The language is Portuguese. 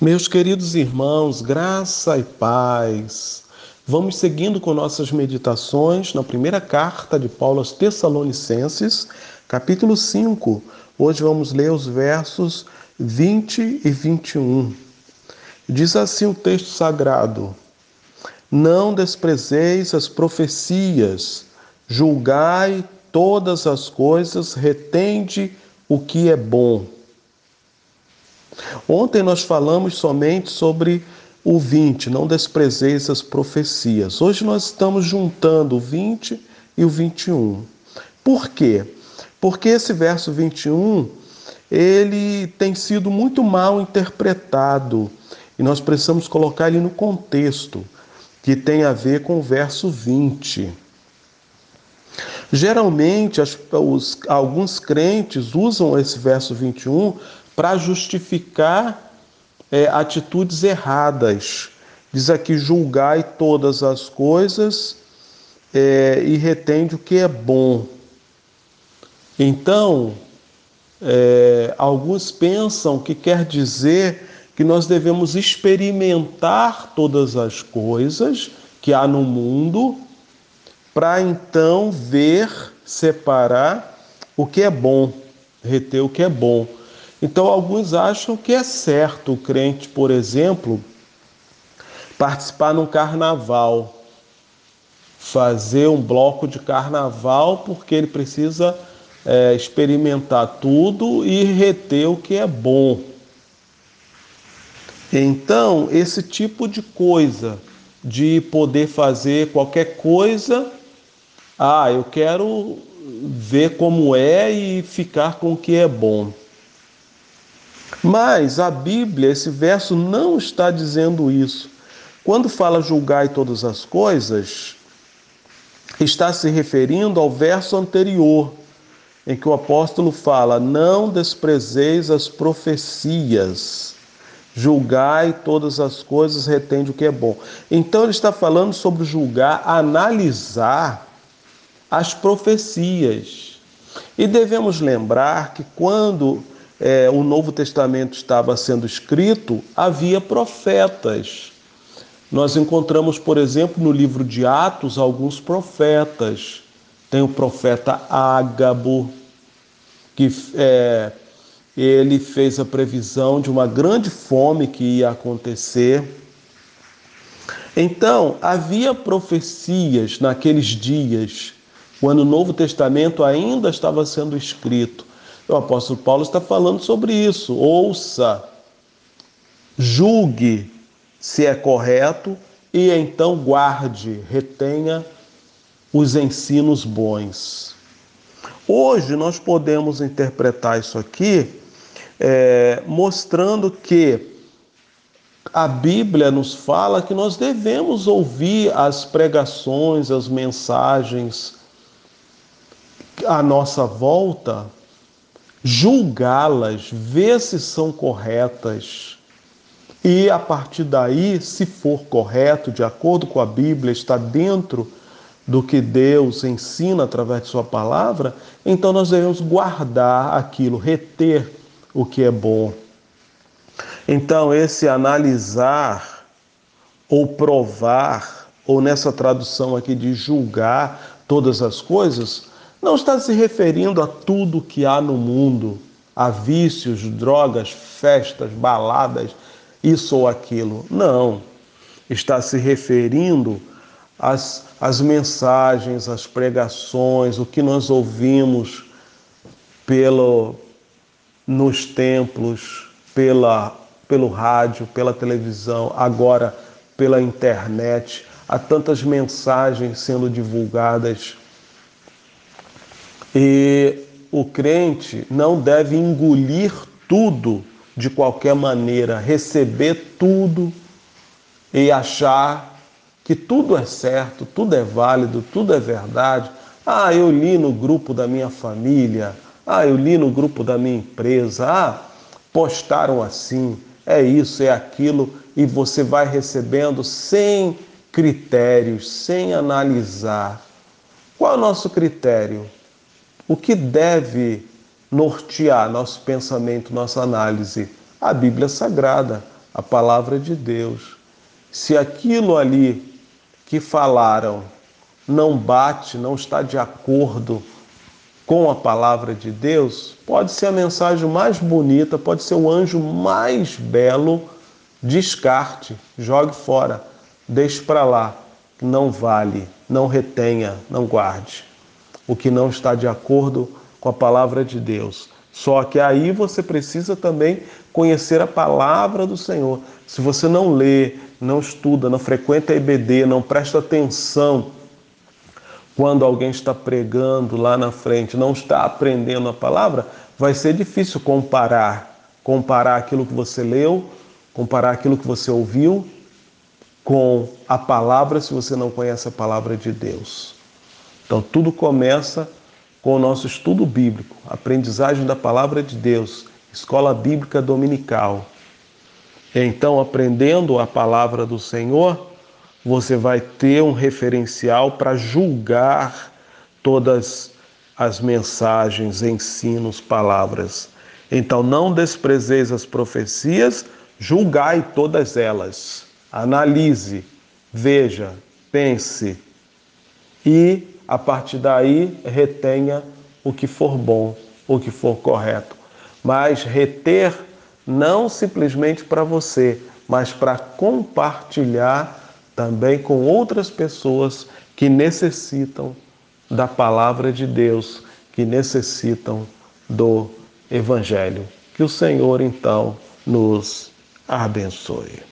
Meus queridos irmãos, graça e paz. Vamos seguindo com nossas meditações na primeira carta de Paulo aos Tessalonicenses, capítulo 5. Hoje vamos ler os versos 20 e 21. Diz assim o texto sagrado: Não desprezeis as profecias, julgai todas as coisas, retende o que é bom Ontem nós falamos somente sobre o 20, não desprezeis as profecias. Hoje nós estamos juntando o 20 e o 21. Por quê? Porque esse verso 21, ele tem sido muito mal interpretado e nós precisamos colocar ele no contexto que tem a ver com o verso 20. Geralmente, as, os, alguns crentes usam esse verso 21 para justificar é, atitudes erradas. Diz aqui: julgai todas as coisas é, e retende o que é bom. Então, é, alguns pensam que quer dizer que nós devemos experimentar todas as coisas que há no mundo para então ver, separar o que é bom, reter o que é bom. Então, alguns acham que é certo o crente, por exemplo, participar num carnaval, fazer um bloco de carnaval, porque ele precisa é, experimentar tudo e reter o que é bom. Então, esse tipo de coisa, de poder fazer qualquer coisa, ah, eu quero ver como é e ficar com o que é bom. Mas a Bíblia, esse verso não está dizendo isso. Quando fala julgai todas as coisas, está se referindo ao verso anterior, em que o apóstolo fala: Não desprezeis as profecias, julgai todas as coisas, retende o que é bom. Então ele está falando sobre julgar, analisar as profecias. E devemos lembrar que quando é, o Novo Testamento estava sendo escrito, havia profetas. Nós encontramos, por exemplo, no livro de Atos, alguns profetas. Tem o profeta Ágabo, que é, ele fez a previsão de uma grande fome que ia acontecer. Então, havia profecias naqueles dias, quando o Novo Testamento ainda estava sendo escrito. O apóstolo Paulo está falando sobre isso. Ouça, julgue se é correto e então guarde, retenha os ensinos bons. Hoje nós podemos interpretar isso aqui é, mostrando que a Bíblia nos fala que nós devemos ouvir as pregações, as mensagens à nossa volta julgá-las, ver se são corretas. E a partir daí, se for correto, de acordo com a Bíblia, está dentro do que Deus ensina através de Sua palavra, então nós devemos guardar aquilo, reter o que é bom. Então, esse analisar ou provar, ou nessa tradução aqui de julgar todas as coisas, não está se referindo a tudo que há no mundo, a vícios, drogas, festas, baladas, isso ou aquilo. Não. Está se referindo às, às mensagens, às pregações, o que nós ouvimos pelo, nos templos, pela, pelo rádio, pela televisão, agora pela internet. Há tantas mensagens sendo divulgadas e o crente não deve engolir tudo de qualquer maneira, receber tudo e achar que tudo é certo, tudo é válido, tudo é verdade. Ah, eu li no grupo da minha família, ah, eu li no grupo da minha empresa, ah, postaram assim, é isso, é aquilo, e você vai recebendo sem critérios, sem analisar. Qual é o nosso critério? O que deve nortear nosso pensamento, nossa análise? A Bíblia Sagrada, a palavra de Deus. Se aquilo ali que falaram não bate, não está de acordo com a palavra de Deus, pode ser a mensagem mais bonita, pode ser o anjo mais belo, descarte, jogue fora, deixe para lá, não vale, não retenha, não guarde. O que não está de acordo com a palavra de Deus. Só que aí você precisa também conhecer a palavra do Senhor. Se você não lê, não estuda, não frequenta a IBD, não presta atenção quando alguém está pregando lá na frente, não está aprendendo a palavra, vai ser difícil comparar, comparar aquilo que você leu, comparar aquilo que você ouviu com a palavra se você não conhece a palavra de Deus. Então tudo começa com o nosso estudo bíblico, aprendizagem da palavra de Deus, escola bíblica dominical. Então, aprendendo a palavra do Senhor, você vai ter um referencial para julgar todas as mensagens, ensinos, palavras. Então, não desprezeis as profecias, julgai todas elas. Analise, veja, pense e, a partir daí, retenha o que for bom, o que for correto. Mas reter não simplesmente para você, mas para compartilhar também com outras pessoas que necessitam da palavra de Deus, que necessitam do Evangelho. Que o Senhor então nos abençoe.